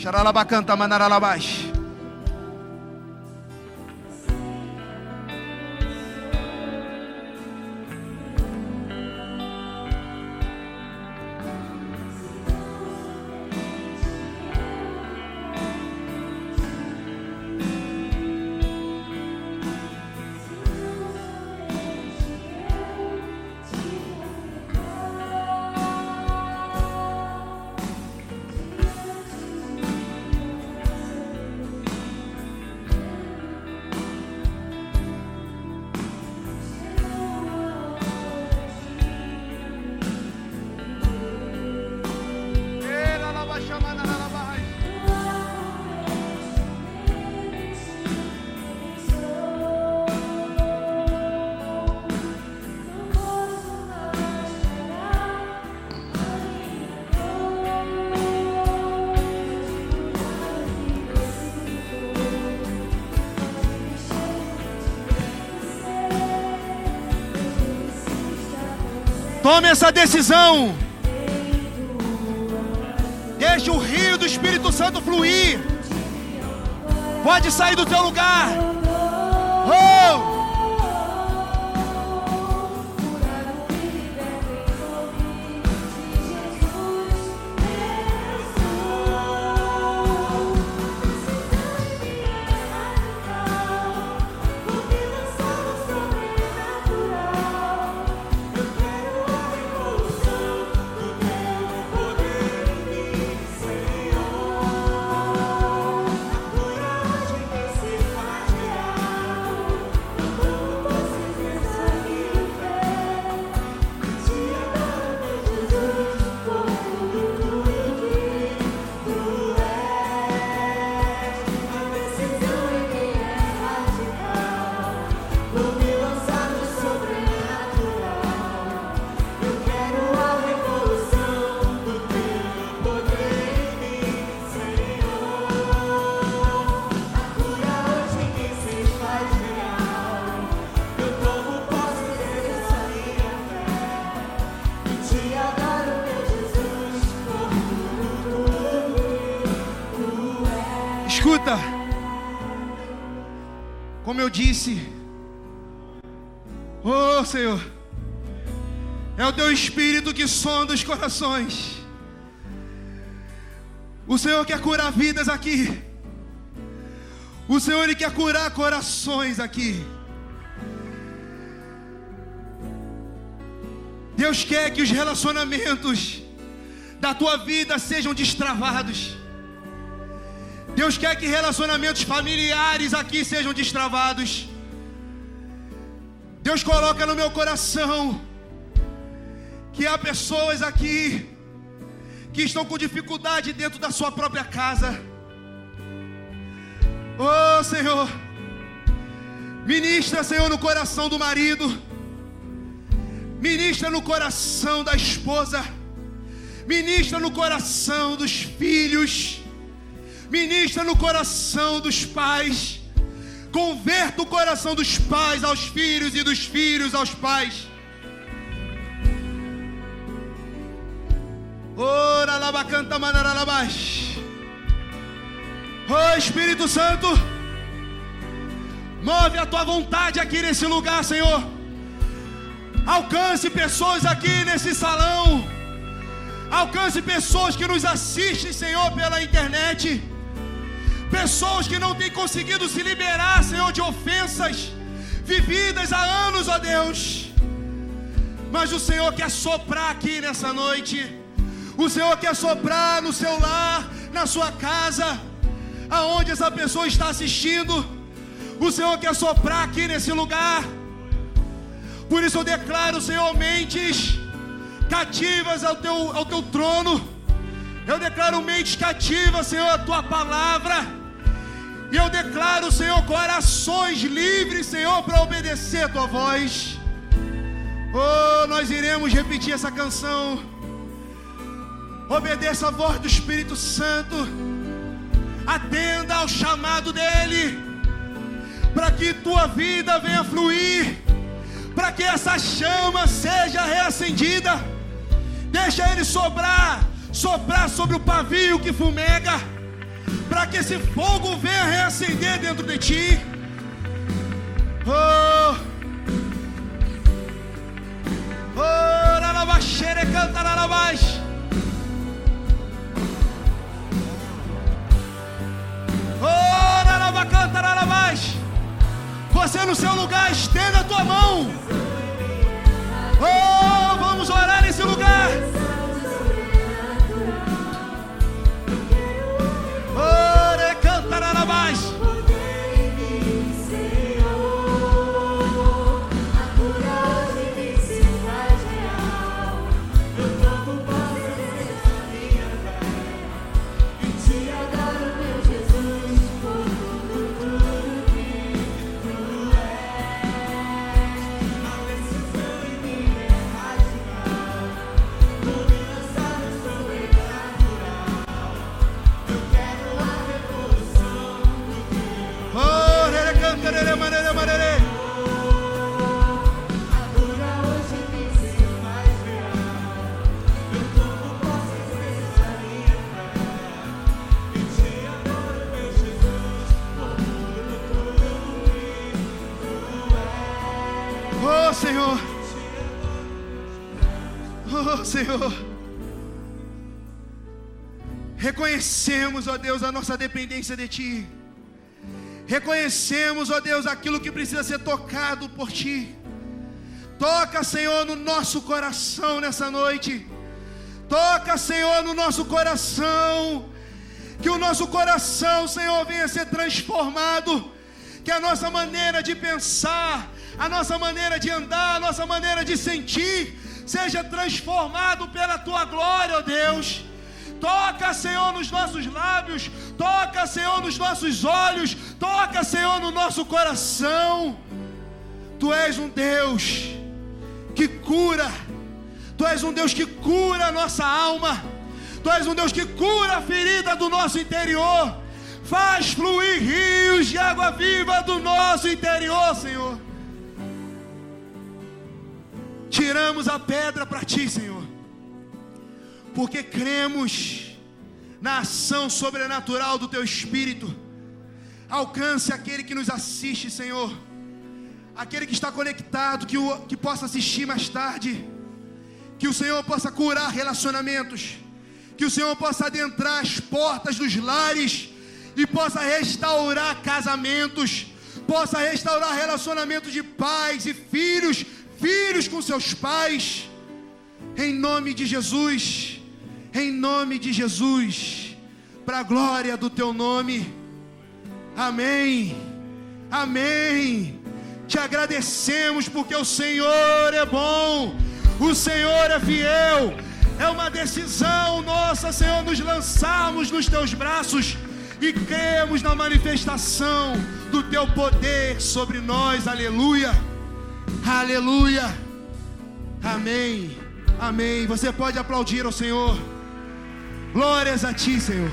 Xaralabacanta, manaralabash. Tome essa decisão. Deixe o rio do Espírito Santo fluir. Pode sair do teu lugar. Oh! Disse, oh Senhor, é o teu espírito que sonda os corações. O Senhor quer curar vidas aqui. O Senhor ele quer curar corações aqui. Deus quer que os relacionamentos da tua vida sejam destravados. Deus quer que relacionamentos familiares aqui sejam destravados. Deus coloca no meu coração que há pessoas aqui que estão com dificuldade dentro da sua própria casa. Oh Senhor, ministra, Senhor, no coração do marido, ministra no coração da esposa, ministra no coração dos filhos ministra no coração dos pais, converta o coração dos pais aos filhos e dos filhos aos pais. Ora. Oh Espírito Santo, move a tua vontade aqui nesse lugar, Senhor. Alcance pessoas aqui nesse salão. Alcance pessoas que nos assistem, Senhor, pela internet. Pessoas que não têm conseguido se liberar, Senhor, de ofensas vividas há anos, ó Deus. Mas o Senhor quer soprar aqui nessa noite. O Senhor quer soprar no seu lar, na sua casa, aonde essa pessoa está assistindo. O Senhor quer soprar aqui nesse lugar. Por isso eu declaro, Senhor, mentes cativas ao teu, ao teu trono. Eu declaro mentes cativas, Senhor, a tua palavra. E eu declaro, Senhor, corações livres, Senhor, para obedecer a tua voz. Oh, nós iremos repetir essa canção. Obedeça a voz do Espírito Santo. Atenda ao chamado dele. Para que tua vida venha fluir. Para que essa chama seja reacendida. Deixa ele sobrar, soprar sobre o pavio que fumega para que esse fogo venha reacender dentro de ti. Oh, oh, canta. Oh, lalabax. Você no seu lugar, estenda a tua mão. Oh, vamos orar nesse lugar. Senhor. Reconhecemos, ó Deus, a nossa dependência de Ti. Reconhecemos, ó Deus, aquilo que precisa ser tocado por Ti. Toca, Senhor, no nosso coração nessa noite. Toca, Senhor, no nosso coração. Que o nosso coração, Senhor, venha ser transformado. Que a nossa maneira de pensar, a nossa maneira de andar, a nossa maneira de sentir, seja transformado pela tua glória, ó Deus. Toca, Senhor, nos nossos lábios, toca, Senhor, nos nossos olhos, toca, Senhor, no nosso coração. Tu és um Deus que cura, Tu és um Deus que cura a nossa alma, Tu és um Deus que cura a ferida do nosso interior, faz fluir rios de água viva do nosso interior, Senhor. Tiramos a pedra para Ti, Senhor, porque cremos na ação sobrenatural do Teu Espírito. Alcance aquele que nos assiste, Senhor. Aquele que está conectado, que, o, que possa assistir mais tarde, que o Senhor possa curar relacionamentos, que o Senhor possa adentrar as portas dos lares e possa restaurar casamentos, possa restaurar relacionamentos de pais e filhos, filhos com seus pais, em nome de Jesus, em nome de Jesus, para a glória do teu nome, amém, amém. Te agradecemos porque o Senhor é bom, o Senhor é fiel. É uma decisão nossa, Senhor, nos lançarmos nos teus braços e cremos na manifestação do teu poder sobre nós. Aleluia. Aleluia. Amém. Amém. Você pode aplaudir ao Senhor. Glórias a ti, Senhor.